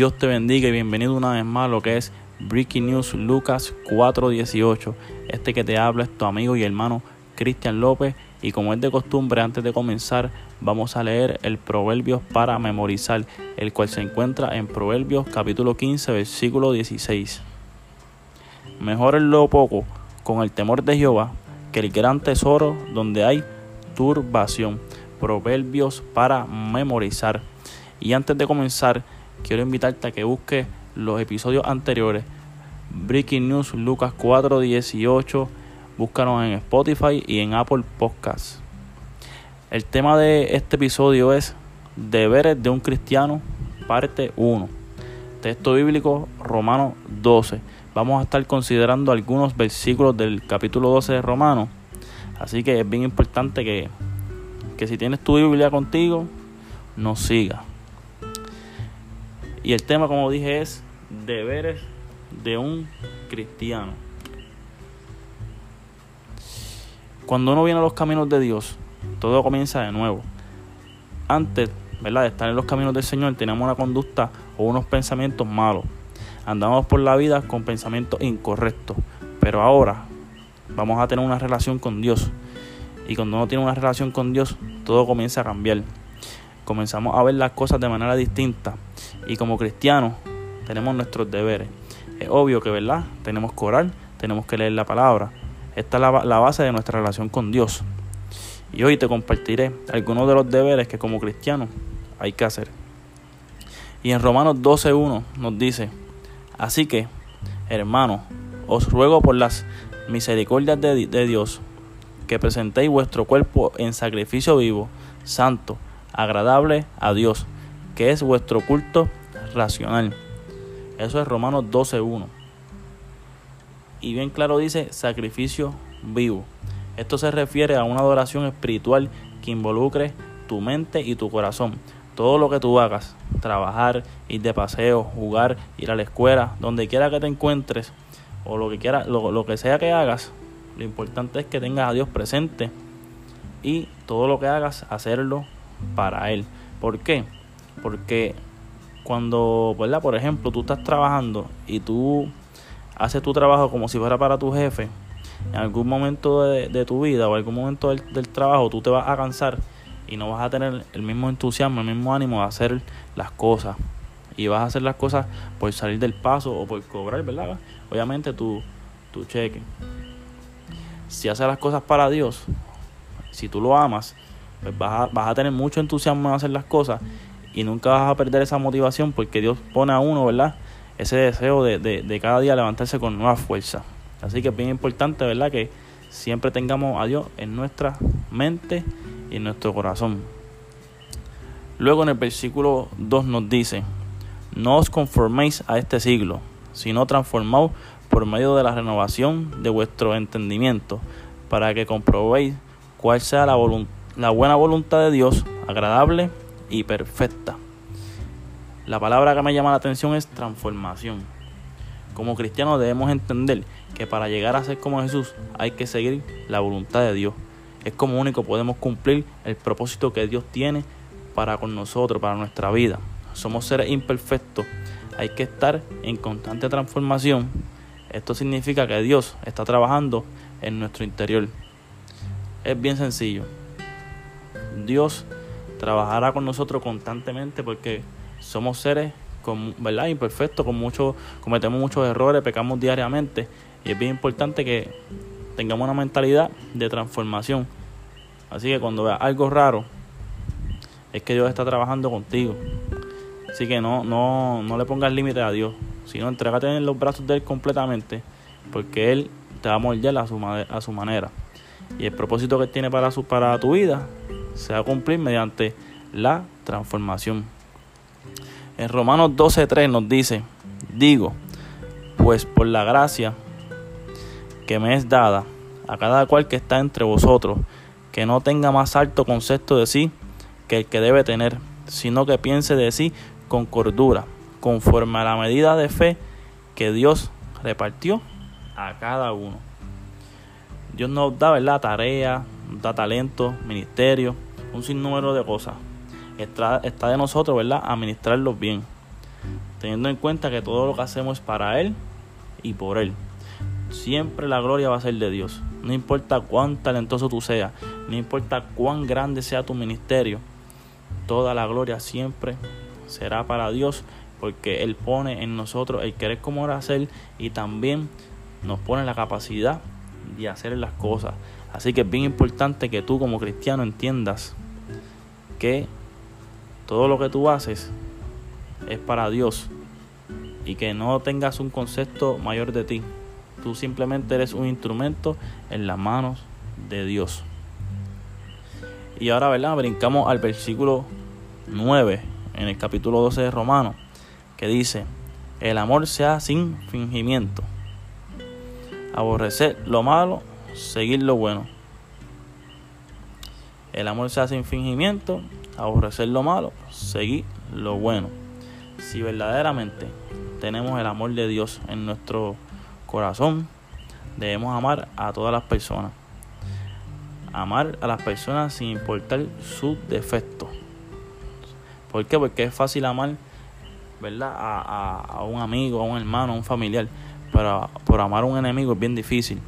Dios te bendiga y bienvenido una vez más a lo que es Breaking News Lucas 4:18. Este que te habla es tu amigo y hermano Cristian López y como es de costumbre antes de comenzar vamos a leer el Proverbios para memorizar, el cual se encuentra en Proverbios capítulo 15 versículo 16. Mejor es lo poco con el temor de Jehová que el gran tesoro donde hay turbación. Proverbios para memorizar. Y antes de comenzar, quiero invitarte a que busques los episodios anteriores. Breaking News Lucas 4:18. Búscanos en Spotify y en Apple Podcasts. El tema de este episodio es Deberes de un cristiano, parte 1. Texto bíblico Romano 12. Vamos a estar considerando algunos versículos del capítulo 12 de Romano. Así que es bien importante que, que si tienes tu Biblia contigo, nos siga. Y el tema, como dije, es deberes de un cristiano. Cuando uno viene a los caminos de Dios, todo comienza de nuevo. Antes, ¿verdad? de estar en los caminos del Señor, tenemos una conducta o unos pensamientos malos. Andamos por la vida con pensamientos incorrectos. Pero ahora vamos a tener una relación con Dios. Y cuando uno tiene una relación con Dios, todo comienza a cambiar. Comenzamos a ver las cosas de manera distinta. Y como cristianos, tenemos nuestros deberes. Es obvio que, ¿verdad? Tenemos que orar, tenemos que leer la palabra. Esta es la, la base de nuestra relación con Dios. Y hoy te compartiré algunos de los deberes que como cristianos hay que hacer. Y en Romanos 12.1 nos dice, así que, hermanos, os ruego por las misericordias de, de Dios que presentéis vuestro cuerpo en sacrificio vivo, santo, agradable a Dios, que es vuestro culto racional. Eso es Romanos 12.1. Y bien claro dice sacrificio vivo. Esto se refiere a una adoración espiritual que involucre tu mente y tu corazón. Todo lo que tú hagas, trabajar, ir de paseo, jugar, ir a la escuela, donde quiera que te encuentres, o lo que quiera, lo, lo que sea que hagas, lo importante es que tengas a Dios presente y todo lo que hagas, hacerlo para Él. ¿Por qué? Porque cuando, ¿verdad? Por ejemplo, tú estás trabajando y tú haces tu trabajo como si fuera para tu jefe, en algún momento de, de tu vida o algún momento del, del, trabajo tú te vas a cansar y no vas a tener el mismo entusiasmo, el mismo ánimo de hacer las cosas. Y vas a hacer las cosas por salir del paso o por cobrar, ¿verdad? Obviamente tu, tu cheque. Si haces las cosas para Dios, si tú lo amas, pues vas a, tener mucho entusiasmo en hacer las cosas y nunca vas a perder esa motivación porque Dios pone a uno, ¿verdad? Ese deseo de, de, de cada día levantarse con nueva fuerza. Así que es bien importante, ¿verdad? Que siempre tengamos a Dios en nuestra mente y en nuestro corazón. Luego en el versículo 2 nos dice, no os conforméis a este siglo, sino transformaos por medio de la renovación de vuestro entendimiento, para que comprobéis cuál sea la, la buena voluntad de Dios, agradable y perfecta. La palabra que me llama la atención es transformación. Como cristianos debemos entender que para llegar a ser como Jesús hay que seguir la voluntad de Dios. Es como único podemos cumplir el propósito que Dios tiene para con nosotros, para nuestra vida. Somos seres imperfectos. Hay que estar en constante transformación. Esto significa que Dios está trabajando en nuestro interior. Es bien sencillo. Dios trabajará con nosotros constantemente porque somos seres ¿verdad? imperfectos, con cometemos muchos errores, pecamos diariamente y es bien importante que tengamos una mentalidad de transformación. Así que cuando veas algo raro, es que Dios está trabajando contigo. Así que no, no, no le pongas límite a Dios, sino entrégate en los brazos de Él completamente, porque Él te va a moldear a su, a su manera. Y el propósito que tiene para tu vida se va a cumplir mediante la transformación. En Romanos 12:3 nos dice, digo, pues por la gracia que me es dada a cada cual que está entre vosotros, que no tenga más alto concepto de sí que el que debe tener, sino que piense de sí con cordura, conforme a la medida de fe que Dios repartió a cada uno. Dios nos da ¿verdad? tarea, nos da talento, ministerio, un sinnúmero de cosas. Está, está de nosotros, ¿verdad?, administrarlos bien. teniendo en cuenta que todo lo que hacemos es para Él y por Él. Siempre la gloria va a ser de Dios. No importa cuán talentoso tú seas, no importa cuán grande sea tu ministerio, toda la gloria siempre será para Dios porque Él pone en nosotros el querer como hacer y también nos pone la capacidad de hacer las cosas. Así que es bien importante que tú como cristiano entiendas que todo lo que tú haces es para Dios y que no tengas un concepto mayor de ti. Tú simplemente eres un instrumento en las manos de Dios. Y ahora, ¿verdad? Brincamos al versículo 9 en el capítulo 12 de Romanos, que dice, el amor sea sin fingimiento. Aborrecer lo malo, seguir lo bueno. El amor sea sin fingimiento, aborrecer lo malo, seguir lo bueno. Si verdaderamente tenemos el amor de Dios en nuestro corazón, debemos amar a todas las personas. Amar a las personas sin importar sus defectos. ¿Por qué? Porque es fácil amar, ¿verdad? A, un amigo, a un hermano, a un familiar. Pero por amar a un enemigo es bien difícil.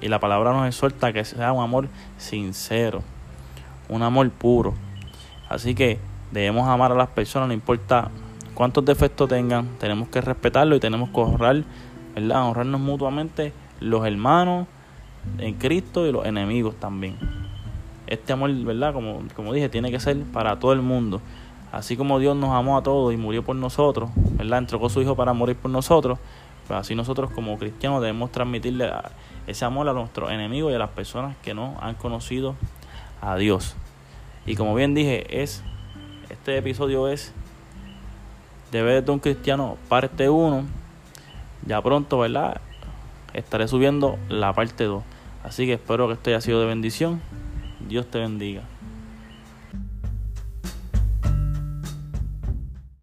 Y la palabra nos exhorta que sea un amor sincero, un amor puro. Así que debemos amar a las personas, no importa cuántos defectos tengan, tenemos que respetarlo y tenemos que honrar, ¿verdad? Honrarnos mutuamente los hermanos en Cristo y los enemigos también. Este amor, ¿verdad? Como, como dije, tiene que ser para todo el mundo. Así como Dios nos amó a todos y murió por nosotros, ¿verdad? Entregó su Hijo para morir por nosotros, pues así nosotros como cristianos debemos transmitirle ese amor a nuestros enemigos y a las personas que no han conocido a Dios. Y como bien dije, es este episodio es Deberes de un cristiano parte 1. Ya pronto, ¿verdad? Estaré subiendo la parte 2. Así que espero que esto haya sido de bendición. Dios te bendiga.